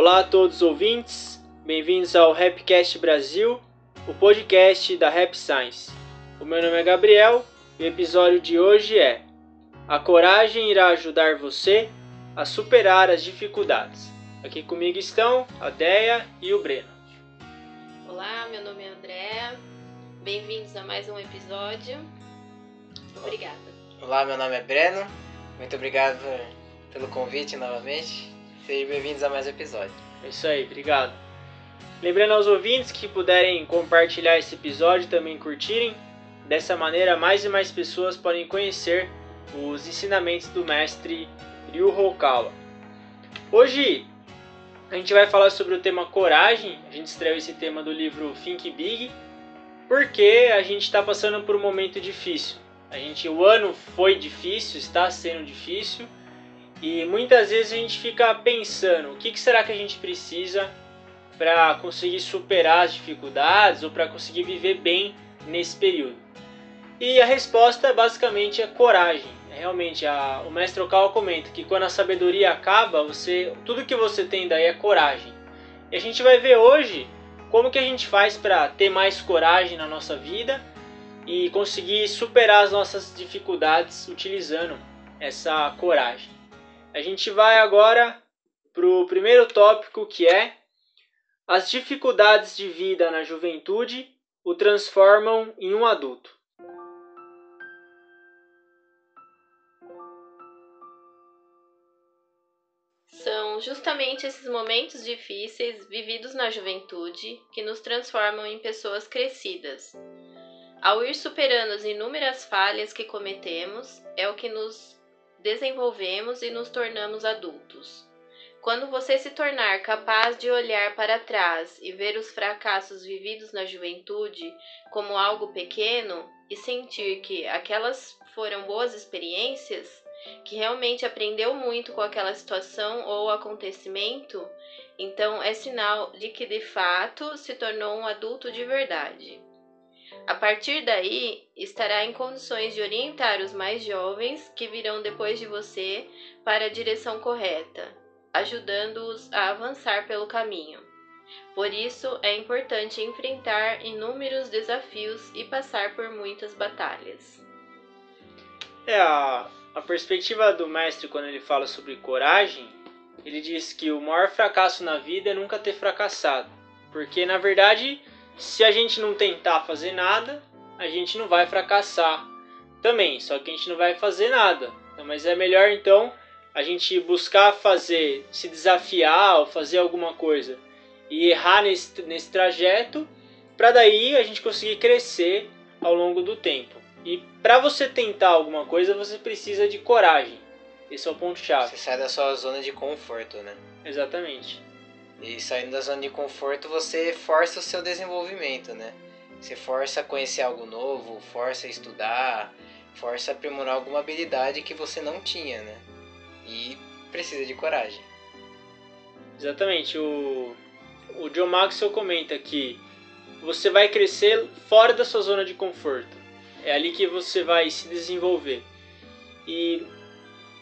Olá a todos os ouvintes, bem-vindos ao Rapcast Brasil, o podcast da Rap Science. O meu nome é Gabriel e o episódio de hoje é A coragem irá ajudar você a superar as dificuldades. Aqui comigo estão a Deia e o Breno. Olá, meu nome é André, bem-vindos a mais um episódio. Obrigada. Olá, meu nome é Breno, muito obrigado pelo convite novamente. Sejam bem-vindos a mais um episódio. É isso aí, obrigado. Lembrando aos ouvintes que puderem compartilhar esse episódio e também curtirem. Dessa maneira, mais e mais pessoas podem conhecer os ensinamentos do mestre Ryu Hokawa. Hoje a gente vai falar sobre o tema coragem. A gente estreou esse tema do livro Think Big, porque a gente está passando por um momento difícil. A gente, o ano foi difícil, está sendo difícil e muitas vezes a gente fica pensando o que, que será que a gente precisa para conseguir superar as dificuldades ou para conseguir viver bem nesse período. E a resposta basicamente é coragem. Realmente, a, o mestre Okawa comenta que quando a sabedoria acaba, você tudo que você tem daí é coragem. E a gente vai ver hoje como que a gente faz para ter mais coragem na nossa vida e conseguir superar as nossas dificuldades utilizando essa coragem. A gente vai agora para o primeiro tópico que é as dificuldades de vida na juventude o transformam em um adulto. São justamente esses momentos difíceis vividos na juventude que nos transformam em pessoas crescidas. Ao ir superando as inúmeras falhas que cometemos, é o que nos desenvolvemos e nos tornamos adultos. Quando você se tornar capaz de olhar para trás e ver os fracassos vividos na juventude como algo pequeno e sentir que aquelas foram boas experiências, que realmente aprendeu muito com aquela situação ou acontecimento, então é sinal de que de fato se tornou um adulto de verdade. A partir daí, estará em condições de orientar os mais jovens que virão depois de você para a direção correta, ajudando-os a avançar pelo caminho. Por isso, é importante enfrentar inúmeros desafios e passar por muitas batalhas. É, a, a perspectiva do mestre quando ele fala sobre coragem, ele diz que o maior fracasso na vida é nunca ter fracassado. Porque, na verdade, se a gente não tentar fazer nada, a gente não vai fracassar também, só que a gente não vai fazer nada. Mas é melhor então a gente buscar fazer, se desafiar ou fazer alguma coisa e errar nesse, nesse trajeto, para daí a gente conseguir crescer ao longo do tempo. E para você tentar alguma coisa, você precisa de coragem. Esse é o ponto chave. Você sai da sua zona de conforto, né? Exatamente. E saindo da zona de conforto, você força o seu desenvolvimento, né? Você força a conhecer algo novo, força a estudar, força a aprimorar alguma habilidade que você não tinha, né? E precisa de coragem. Exatamente. O, o John Maxwell comenta que você vai crescer fora da sua zona de conforto. É ali que você vai se desenvolver. E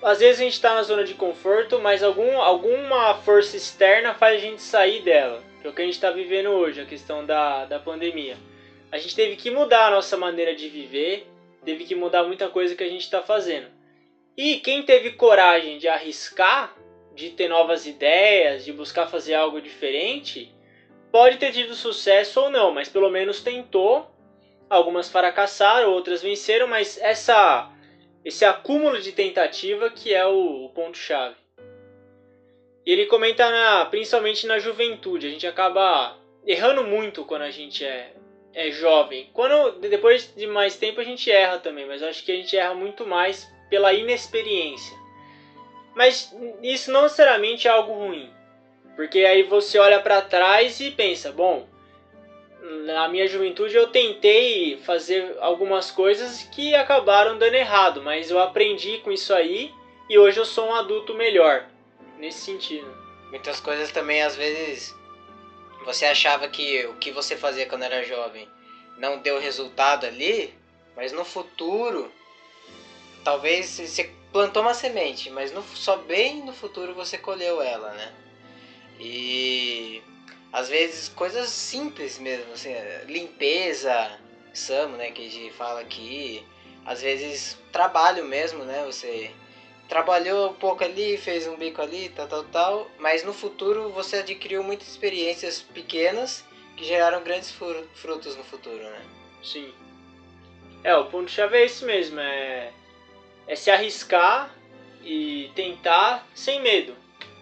às vezes a gente está na zona de conforto, mas algum, alguma força externa faz a gente sair dela. Que é o que a gente está vivendo hoje, a questão da, da pandemia. A gente teve que mudar a nossa maneira de viver, teve que mudar muita coisa que a gente está fazendo. E quem teve coragem de arriscar, de ter novas ideias, de buscar fazer algo diferente, pode ter tido sucesso ou não, mas pelo menos tentou. Algumas fracassaram, outras venceram, mas essa esse acúmulo de tentativa que é o, o ponto-chave. Ele comenta na, principalmente na juventude, a gente acaba errando muito quando a gente é, é jovem. Quando depois de mais tempo a gente erra também, mas acho que a gente erra muito mais pela inexperiência. Mas isso não necessariamente é algo ruim, porque aí você olha para trás e pensa, bom, na minha juventude eu tentei fazer algumas coisas que acabaram dando errado, mas eu aprendi com isso aí e hoje eu sou um adulto melhor nesse sentido. Muitas coisas também às vezes você achava que o que você fazia quando era jovem não deu resultado ali, mas no futuro talvez você plantou uma semente, mas no, só bem no futuro você colheu ela, né? E às vezes coisas simples mesmo, assim, limpeza, SAMO, né, que a gente fala aqui, às vezes trabalho mesmo, né, você trabalhou um pouco ali, fez um bico ali, tal, tal, tal, mas no futuro você adquiriu muitas experiências pequenas que geraram grandes frutos no futuro, né? Sim. É, o ponto-chave é esse mesmo, é, é se arriscar e tentar sem medo.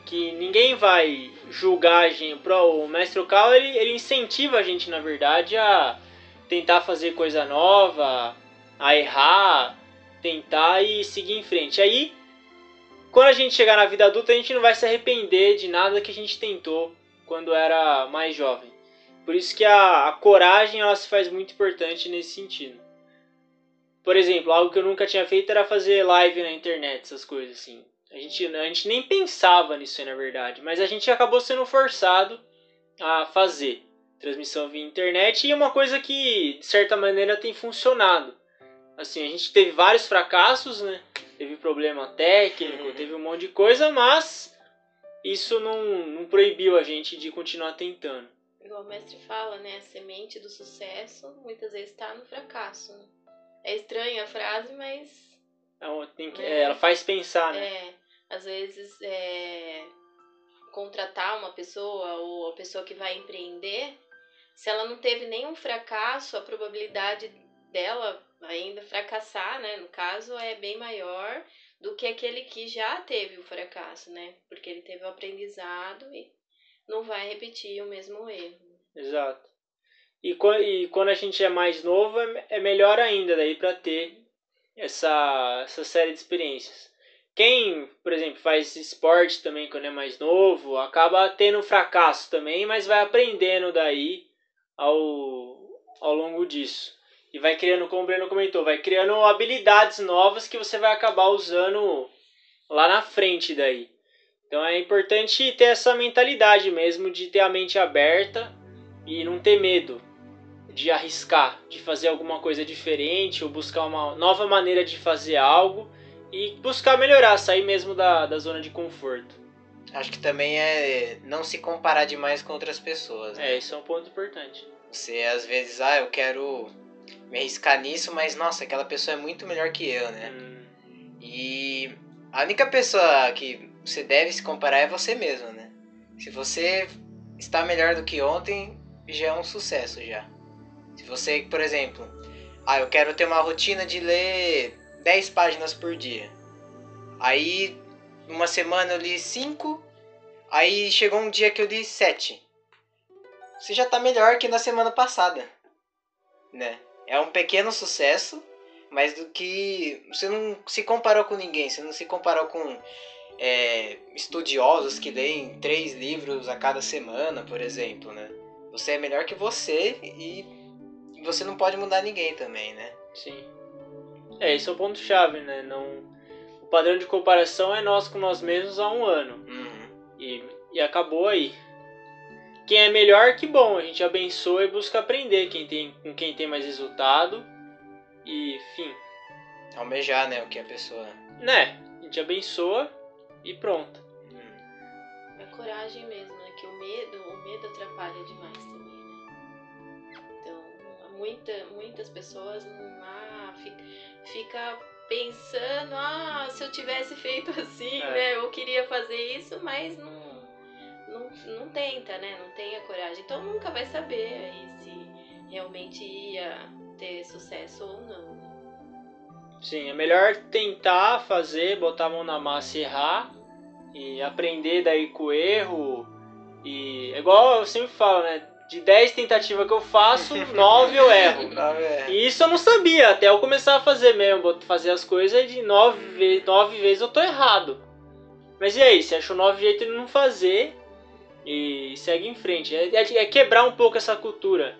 Que ninguém vai julgar a gente. O mestre Okal, ele, ele incentiva a gente, na verdade, a tentar fazer coisa nova, a errar, tentar e seguir em frente. Aí, quando a gente chegar na vida adulta, a gente não vai se arrepender de nada que a gente tentou quando era mais jovem. Por isso que a, a coragem ela se faz muito importante nesse sentido. Por exemplo, algo que eu nunca tinha feito era fazer live na internet, essas coisas assim. A gente, a gente nem pensava nisso aí, na verdade, mas a gente acabou sendo forçado a fazer transmissão via internet e é uma coisa que, de certa maneira, tem funcionado. Assim, a gente teve vários fracassos, né? Teve problema técnico, uhum. teve um monte de coisa, mas isso não, não proibiu a gente de continuar tentando. Igual o mestre fala, né? A semente do sucesso muitas vezes está no fracasso. Né? É estranha a frase, mas. É, tem que, é, ela faz pensar, né? É, às vezes é, contratar uma pessoa ou a pessoa que vai empreender, se ela não teve nenhum fracasso, a probabilidade dela ainda fracassar, né, no caso, é bem maior do que aquele que já teve o fracasso, né? Porque ele teve o aprendizado e não vai repetir o mesmo erro. Exato. E, e quando a gente é mais novo, é, é melhor ainda daí para ter essa, essa série de experiências. Quem, por exemplo, faz esporte também quando é mais novo, acaba tendo fracasso também, mas vai aprendendo daí ao, ao longo disso. E vai criando, como o Breno comentou, vai criando habilidades novas que você vai acabar usando lá na frente daí. Então é importante ter essa mentalidade mesmo de ter a mente aberta e não ter medo de arriscar, de fazer alguma coisa diferente ou buscar uma nova maneira de fazer algo e buscar melhorar, sair mesmo da, da zona de conforto. Acho que também é não se comparar demais com outras pessoas. Né? É, isso é um ponto importante. Você às vezes, ah, eu quero me arriscar nisso, mas nossa, aquela pessoa é muito melhor que eu, né? Hum. E a única pessoa que você deve se comparar é você mesmo, né? Se você está melhor do que ontem, já é um sucesso já. Se você, por exemplo, ah, eu quero ter uma rotina de ler 10 páginas por dia. Aí, uma semana eu li 5, aí chegou um dia que eu li 7. Você já está melhor que na semana passada, né? É um pequeno sucesso, mas do que você não se comparou com ninguém, você não se comparou com é, estudiosos que leem três livros a cada semana, por exemplo, né? Você é melhor que você e você não pode mudar ninguém também, né? Sim. É, esse é o ponto chave, né? Não, o padrão de comparação é nós com nós mesmos há um ano uhum. e, e acabou aí. Quem é melhor, que bom, a gente abençoa e busca aprender quem tem, com quem tem mais resultado e, enfim. Almejar, né, o que a pessoa. Né, a gente abençoa e pronto. Hum. É coragem mesmo, né? Que o medo, o medo atrapalha demais também, muita, muitas pessoas ah, fica, fica pensando, ah, se eu tivesse feito assim, é. né? Eu queria fazer isso, mas não, não, não tenta, né? Não tem a coragem. Então nunca vai saber aí se realmente ia ter sucesso ou não. Sim, é melhor tentar fazer, botar a mão na massa e errar e aprender daí com o erro. E é igual eu sempre falo, né? De 10 tentativas que eu faço, 9 eu erro. E isso eu não sabia, até eu começar a fazer mesmo, fazer as coisas de 9, 9 vezes eu tô errado. Mas e aí, você achou 9 jeitos de não fazer e segue em frente. É, é, é quebrar um pouco essa cultura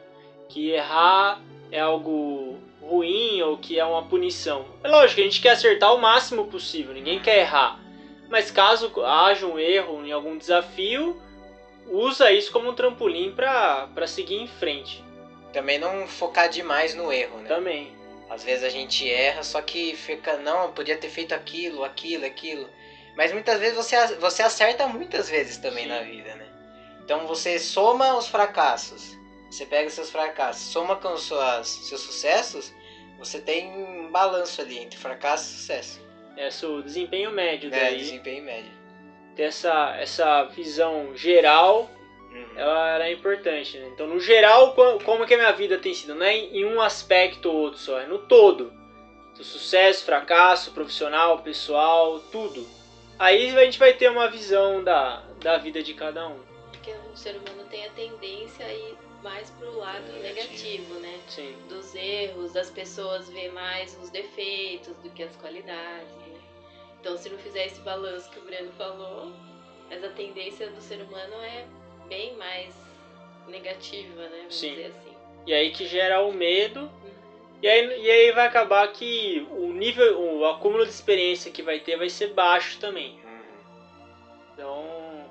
que errar é algo ruim ou que é uma punição. É lógico, a gente quer acertar o máximo possível, ninguém quer errar. Mas caso haja um erro em algum desafio, usa isso como um trampolim para seguir em frente. Também não focar demais no erro, né? Também. Às vezes a gente erra, só que fica, não, podia ter feito aquilo, aquilo, aquilo. Mas muitas vezes você, você acerta muitas vezes também Sim. na vida, né? Então você soma os fracassos. Você pega seus fracassos, soma com suas, seus sucessos, você tem um balanço ali entre fracasso e sucesso. É o desempenho médio É, daí. desempenho médio. Ter essa, essa visão geral, Uhum. ela, ela é importante, né? Então, no geral, co- como que a minha vida tem sido? Não é em em um aspecto ou outro só, é no todo. Do sucesso, fracasso, profissional, pessoal, tudo. Aí a gente vai ter uma visão da, da vida de cada um. Porque o ser humano tem a tendência a ir mais pro lado negativo, né? Sim. Dos erros, das pessoas ver mais os defeitos do que as qualidades? Então, se não fizer esse balanço que o Breno falou, mas a tendência do ser humano é bem mais negativa, né? Vamos Sim. dizer assim. E aí que gera o medo Uhum. E aí, e aí vai acabar que o nível, o acúmulo de experiência que vai ter vai ser baixo também. Então,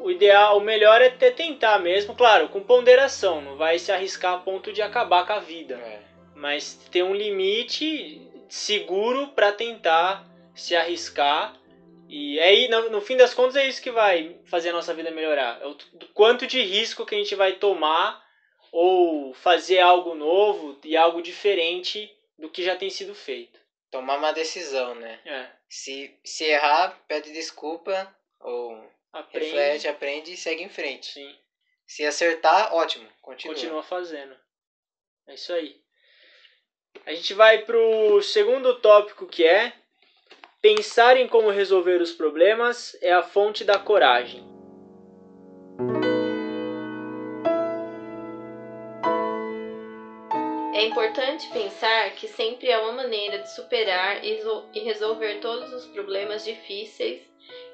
o ideal, o melhor é ter tentar mesmo, claro, com ponderação, não vai se arriscar a ponto de acabar com a vida, É. mas ter um limite seguro para tentar se arriscar. E aí, no, no fim das contas, é isso que vai fazer a nossa vida melhorar. É o quanto de risco que a gente vai tomar ou fazer algo novo e algo diferente do que já tem sido feito. Tomar uma decisão, né? É, Se, se errar, pede desculpa ou aprende, reflete, aprende e segue em frente. sim, Se acertar, ótimo. Continua. continua fazendo. É isso aí. A gente vai pro segundo tópico que é pensar em como resolver os problemas é a fonte da coragem. É importante pensar que sempre há uma maneira de superar e resolver todos os problemas difíceis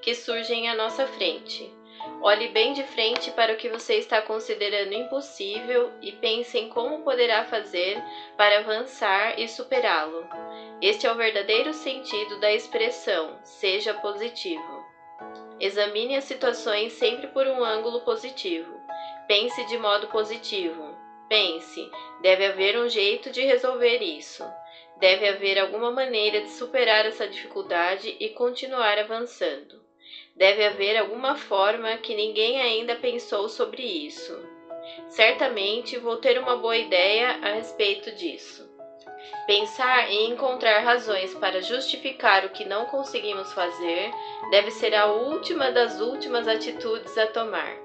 que surgem à nossa frente. Olhe bem de frente para o que você está considerando impossível e pense em como poderá fazer para avançar e superá-lo. Este é o verdadeiro sentido da expressão seja positivo. Examine as situações sempre por um ângulo positivo. Pense de modo positivo. Pense, Deve haver um jeito de resolver isso. Deve haver alguma maneira de superar essa dificuldade e continuar avançando. Deve haver alguma forma que ninguém ainda pensou sobre isso. Certamente vou ter uma boa ideia a respeito disso. Pensar em encontrar razões para justificar o que não conseguimos fazer deve ser a última das últimas atitudes a tomar.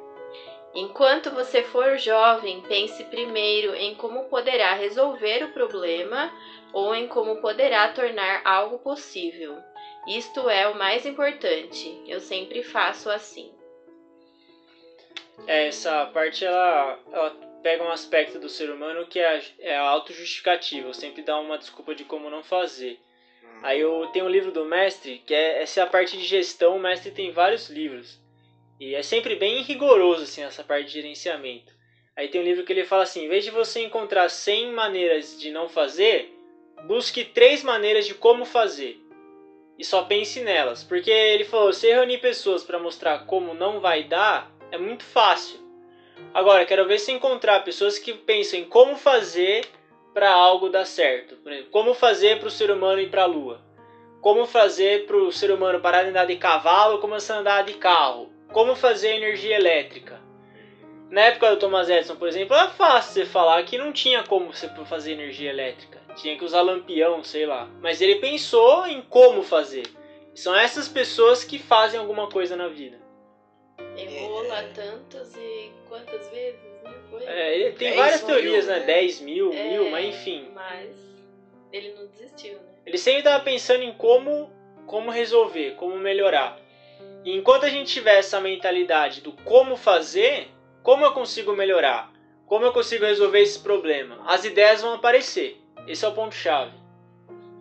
Enquanto você for jovem, pense primeiro em como poderá resolver o problema ou em como poderá tornar algo possível. Isto é o mais importante. Eu sempre faço assim. É, Essa parte ela, ela pega um aspecto do ser humano que é é a autojustificativa, sempre dá uma desculpa de como não fazer. Uhum. Aí eu tenho um livro do mestre, que é essa é a parte de gestão, o mestre tem vários livros. E é sempre bem rigoroso assim essa parte de gerenciamento. Aí tem um livro que ele fala assim, em vez de você encontrar 100 maneiras de não fazer, busque três maneiras de como fazer. E só pense nelas, porque ele falou, você reunir pessoas para mostrar como não vai dar é muito fácil. Agora, quero ver se encontrar pessoas que pensam em como fazer para algo dar certo. Por exemplo, como fazer para o ser humano ir para a lua. Como fazer para o ser humano parar de andar de cavalo, começar a andar de carro. Como fazer energia elétrica. Na época do Thomas Edison, por exemplo, era fácil você falar que não tinha como você fazer energia elétrica. Tinha que usar lampião, sei lá. Mas ele pensou em como fazer. São essas pessoas que fazem alguma coisa na vida. Errou lá É. tantas e quantas vezes, né? Foi? É, ele tem 10 várias mil, teorias, né? né? 10 mil, É, mil, mas enfim. Mas ele não desistiu, né? Ele sempre estava pensando em como, como resolver, como melhorar. E enquanto a gente tiver essa mentalidade do como fazer, como eu consigo melhorar, como eu consigo resolver esse problema, as ideias vão aparecer. Esse é o ponto-chave.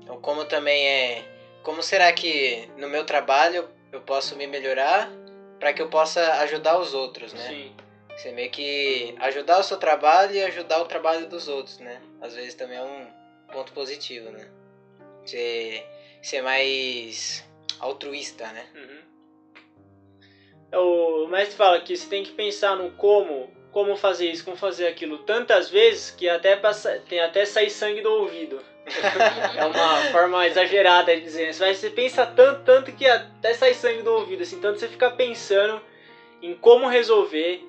Então, como também é. Como será que no meu trabalho eu posso me melhorar para que eu possa ajudar os outros, né? Sim. Você meio que ajudar o seu trabalho e ajudar o trabalho dos outros, né? Às vezes também é um ponto positivo, né? Ser, ser mais altruísta, né? Uhum. O mestre fala que você tem que pensar no como, como fazer isso, como fazer aquilo tantas vezes que até passa, tem até sair sangue do ouvido. É uma forma exagerada de dizer. Mas você pensa tanto, tanto que até sai sangue do ouvido, assim, tanto você fica pensando em como resolver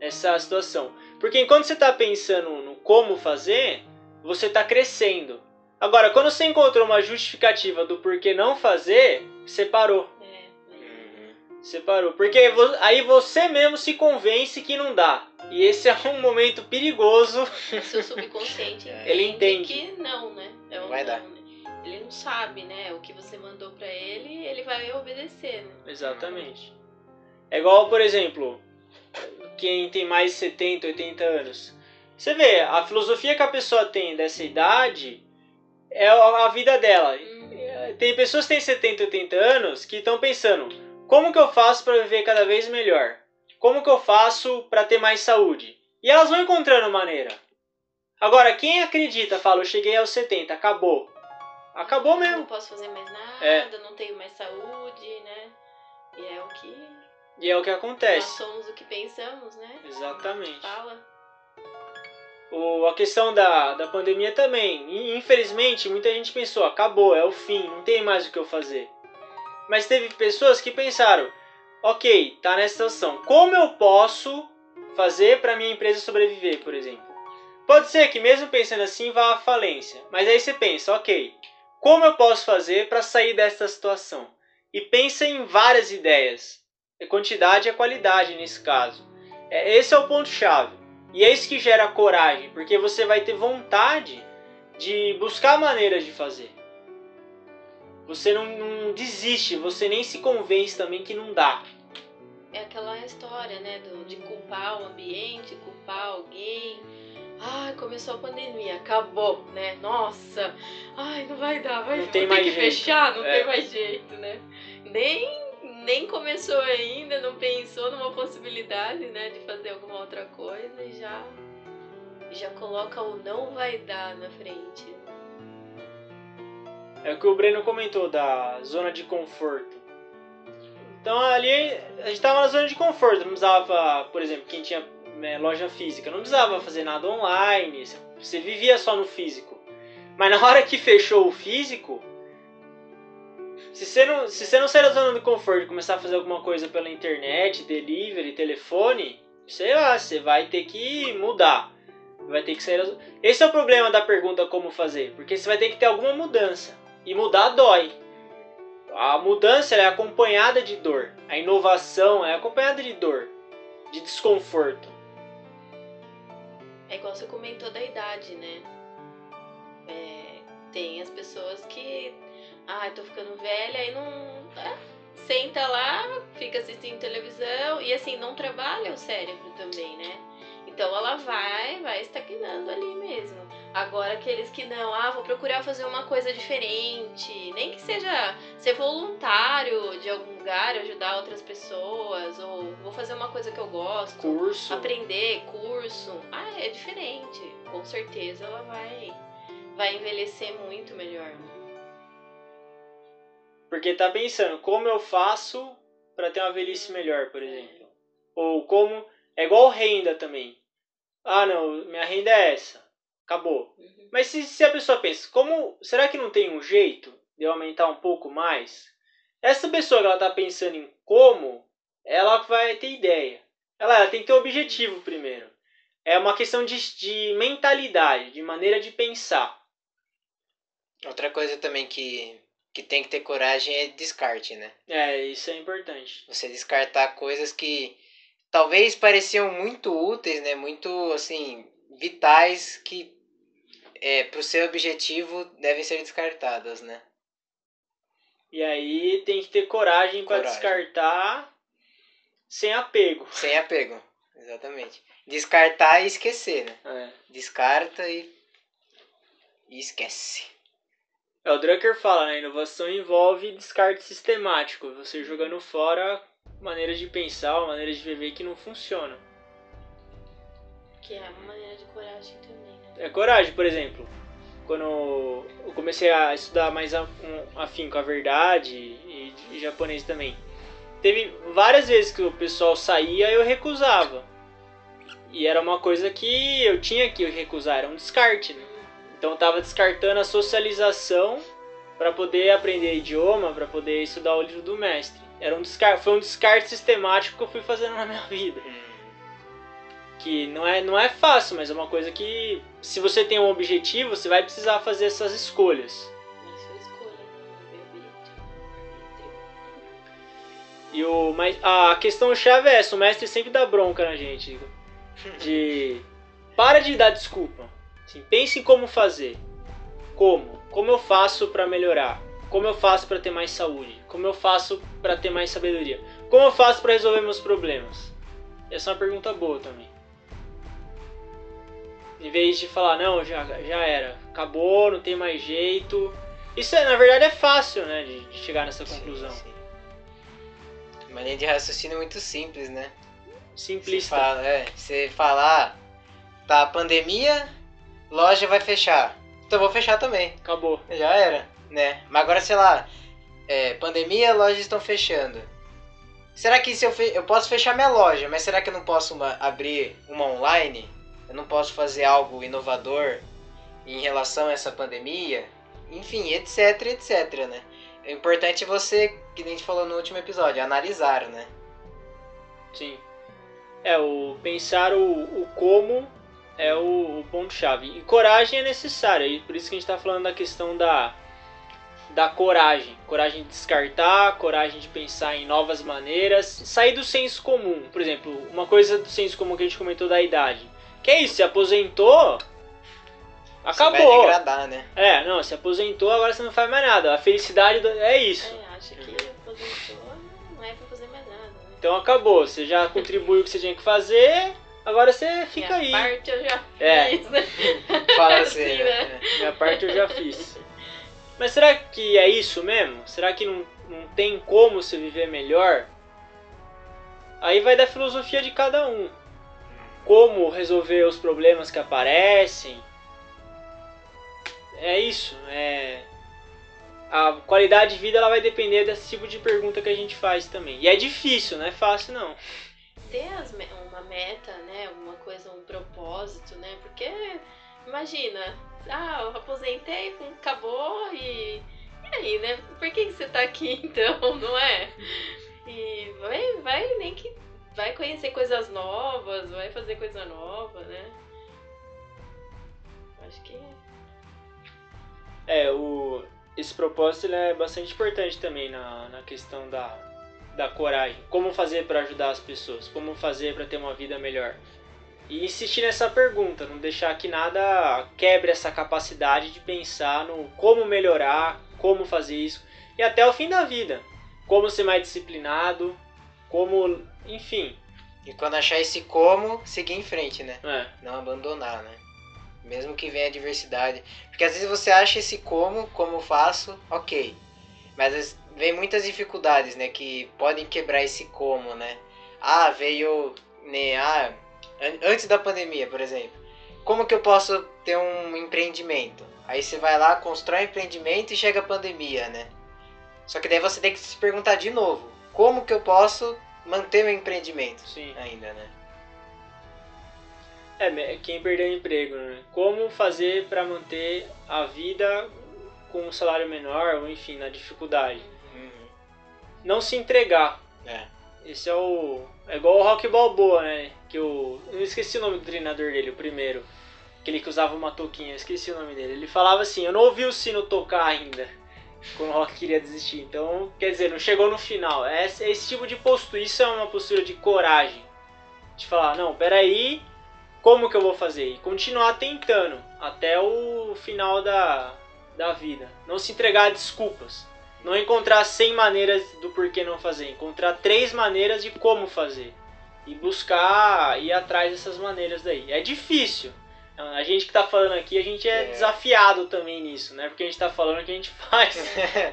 essa situação. Porque enquanto você está pensando no como fazer, você está crescendo. Agora, quando você encontrou uma justificativa do porquê não fazer, você parou. É, Você parou. Porque aí você mesmo se convence que não dá. E esse é um momento perigoso. o seu subconsciente É. Ele entende. que não, né? É um Vai não, dar. né? Ele não sabe, né? O que você mandou pra ele, ele vai obedecer, né? Exatamente. É igual, por exemplo, quem tem mais de 70, 80 anos. Você vê, a filosofia que a pessoa tem dessa idade é a a vida dela. Hum, Tem pessoas que têm 70, 80 anos que estão pensando: como que eu faço para viver cada vez melhor? Como que eu faço para ter mais saúde? E elas vão encontrando maneira. Agora, quem acredita, fala: eu cheguei aos 70, acabou. Acabou Não mesmo. posso fazer mais nada, É. não tenho mais saúde, né? E é o que E é o que nós acontece. somos o que pensamos, né? Exatamente. Fala. O, a questão da, da pandemia também. Infelizmente, muita gente pensou, acabou, é o fim, não tem mais o que eu fazer. Mas teve pessoas que pensaram, ok, tá nessa situação, como eu posso fazer para minha empresa sobreviver, por exemplo? Pode ser que mesmo pensando assim vá à falência, mas aí você pensa, ok, como eu posso fazer para sair dessa situação? E pensa em várias ideias. A quantidade e a qualidade nesse caso. É, esse é o ponto chave. E é isso que gera coragem, porque você vai ter vontade de buscar maneiras de fazer. Você não, não desiste, você nem se convence também que não dá. É aquela história, né? Do, de culpar o ambiente, culpar alguém. Ai, começou a pandemia, acabou, né? Nossa, ai, não vai dar, vai Não tem ter mais que jeito. fechar, não É. tem mais jeito, né? Nem, nem começou ainda, não pensou numa possibilidade, né, de fazer alguma outra coisa e já, já coloca o não vai dar na frente. É o que o Breno comentou da zona de conforto. Então ali a gente estava na zona de conforto, não precisava, por exemplo, quem tinha né, loja física, não precisava fazer nada online, você- vivia só no físico. Mas na hora que fechou o físico, se você não, se você não sair da zona de conforto e começar a fazer alguma coisa pela internet, delivery, telefone, sei lá, você vai ter que mudar. Vai ter que sair. da Esse é o problema da pergunta como fazer, porque você vai ter que ter alguma mudança. E mudar dói. A mudança é acompanhada de dor. A inovação é acompanhada de dor, de desconforto. É igual você comentou da idade, né? É, tem as pessoas que. Ai, tô ficando velha e não. é, senta lá, fica assistindo televisão e assim, não trabalha o cérebro também, né? Então ela vai, vai estagnando ali mesmo. Agora aqueles que não, ah, vou procurar fazer uma coisa diferente, nem que seja ser voluntário de algum lugar, ajudar outras pessoas, ou vou fazer uma coisa que eu gosto Curso. aprender, curso. Ah, é diferente. Com certeza ela vai vai envelhecer muito melhor. Porque tá pensando, como eu faço para ter uma velhice melhor, por exemplo? Ou como. É igual renda também. Ah, não, minha renda é essa. Acabou. Uhum. Mas se, se a pessoa pensa, como. Será que não tem um jeito de eu aumentar um pouco mais? Essa pessoa que ela tá pensando em como, ela vai ter ideia. Ela, ela tem que ter um objetivo primeiro. É uma questão de, de mentalidade, de maneira de pensar. Outra coisa também que, que tem que ter coragem é descarte, né? É, isso é importante. Você descartar coisas que talvez pareciam muito úteis, né? Muito, assim, vitais que é, pro seu objetivo devem ser descartadas, né? E aí tem que ter coragem para descartar sem apego. Sem apego, exatamente. Descartar e esquecer, né? É. Descarta e, e esquece. É, o Drucker fala, né? Inovação envolve descarte sistemático. Você jogando fora maneiras de pensar, maneiras de viver que não funcionam. Que é uma maneira de coragem também? É coragem, por exemplo. Quando eu comecei a estudar mais afim com a verdade e, e japonês também. Teve várias vezes que o pessoal saía e eu recusava. E era uma coisa que eu tinha que recusar, era um descarte, né? Então eu tava descartando a socialização para poder aprender idioma, para poder estudar o livro do mestre. Era um descarte, foi um descarte sistemático que eu fui fazendo na minha vida. Que não é, não é fácil, mas é uma coisa que, se você tem um objetivo, você vai precisar fazer essas escolhas. Bebê. E o, mas a questão chave é essa, o mestre sempre dá bronca na gente. De. Para de dar desculpa. Assim, pense em como fazer. Como? Como eu faço para melhorar? Como eu faço para ter mais saúde? Como eu faço para ter mais sabedoria? Como eu faço para resolver meus problemas? Essa é uma pergunta boa também. Em vez de falar, não, já, já era, acabou, não tem mais jeito. Isso é, na verdade é fácil, né, de, de chegar nessa conclusão. Sim, sim. Uma linha de raciocínio muito simples, né? Você Simplista. fala, é, você fala, ah, tá, pandemia, loja vai fechar. Então vou fechar também. Acabou. Já era, né? Mas agora, sei lá, é, pandemia, lojas estão fechando. Será que se eu, fe... eu posso fechar minha loja, mas será que eu não posso uma- abrir uma online? Eu não posso fazer algo inovador em relação a essa pandemia? Enfim, etc, etc, né? O importante é você, que a gente falou no último episódio, analisar, né? Sim. É, o pensar o, o como é o, o ponto-chave. E coragem é necessária, por isso que a gente está falando da questão da, da coragem. Coragem de descartar, coragem de pensar em novas maneiras, sair do senso comum. Por exemplo, uma coisa do senso comum que a gente comentou da idade. Que é isso, se aposentou, Você vai acabou. degradar, né? É, não, se aposentou, agora você não faz mais nada. A felicidade do- é isso. É, acha que aposentou, não é pra fazer mais nada, né? Então acabou, você já contribuiu o que você tinha que fazer, agora você fica Minha aí. parte eu já É. fiz, né? Fala Assim, assim, né? né? Minha parte eu já fiz. Mas será que é isso mesmo? Será que não, não tem como você viver melhor? Aí vai da filosofia de cada um. Como resolver os problemas que aparecem. É isso. É... A qualidade de vida ela vai depender desse tipo de pergunta que a gente faz também. E é difícil, não é fácil não. ter as uma meta, né? Uma coisa, um propósito, né? Porque imagina, ah, eu aposentei, acabou e. E aí, né? Por que, que você tá aqui então, não é? E vai, vai nem que. Vai conhecer coisas novas, vai fazer coisa nova, né? Acho que. É, o, esse propósito é bastante importante também na, na questão da, da coragem. Como fazer para ajudar as pessoas? Como fazer para ter uma vida melhor? E insistir nessa pergunta, não deixar que nada quebre essa capacidade de pensar no como melhorar, como fazer isso e até o fim da vida. Como ser mais disciplinado, como, enfim, E quando achar esse como, seguir em frente, né? é, Não abandonar, né? Mesmo que venha a adversidade. Porque às vezes você acha esse como, como faço, ok. Mas vem muitas dificuldades, né? Que podem quebrar esse como, né? Ah, veio. Né, ah, an- antes da pandemia, por exemplo. Como que eu posso ter um empreendimento? Aí você vai lá, constrói um empreendimento e chega a pandemia, né? Só que daí você tem que se perguntar de novo. Como que eu posso manter meu empreendimento sim. ainda, né? É, quem perdeu o emprego, né? Como fazer para manter a vida com um salário menor, ou enfim, na dificuldade. Uhum. Não se entregar. É. Esse é o. É igual o Rock Balboa, né? Que o. Eu esqueci o nome do treinador dele, o primeiro. Aquele que usava uma touquinha, esqueci o nome dele. Ele falava assim: Eu não ouvi o sino tocar ainda. Quando o Rock queria desistir. Então, quer dizer, não chegou no final. É esse, esse tipo de postura. Isso é uma postura de coragem. De falar: Não, peraí. Como que eu vou fazer? E continuar tentando até o final da, da vida. Não se entregar a desculpas. Não encontrar 100 maneiras do porquê não fazer. Encontrar três maneiras de como fazer. E buscar ir atrás dessas maneiras daí. É difícil. A gente que tá falando aqui, a gente é, É. desafiado também nisso, né? Porque a gente tá falando que a gente faz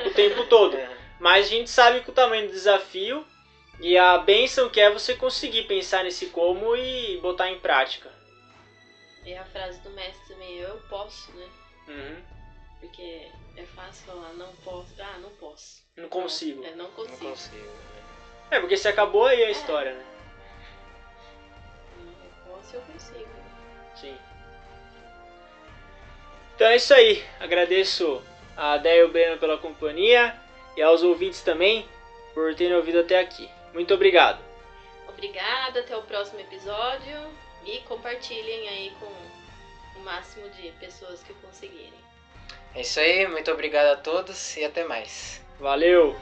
o tempo todo. Mas a gente sabe que o tamanho do desafio e a benção que é você conseguir pensar nesse como e botar em prática. E a frase do mestre também, eu posso, né? Uhum. Porque é fácil falar, não posso. Ah, não posso. Não consigo. É, não Não consigo. consigo. né? É, porque se acabou aí a história, né? Eu posso, eu consigo. Sim. Então é isso aí. Agradeço a Déia e o Breno pela companhia e aos ouvintes também. por terem ouvido até aqui. Muito obrigado. Obrigada, até o próximo episódio e compartilhem aí com o máximo de pessoas que conseguirem. É isso aí, muito obrigado a todos e até mais. Valeu!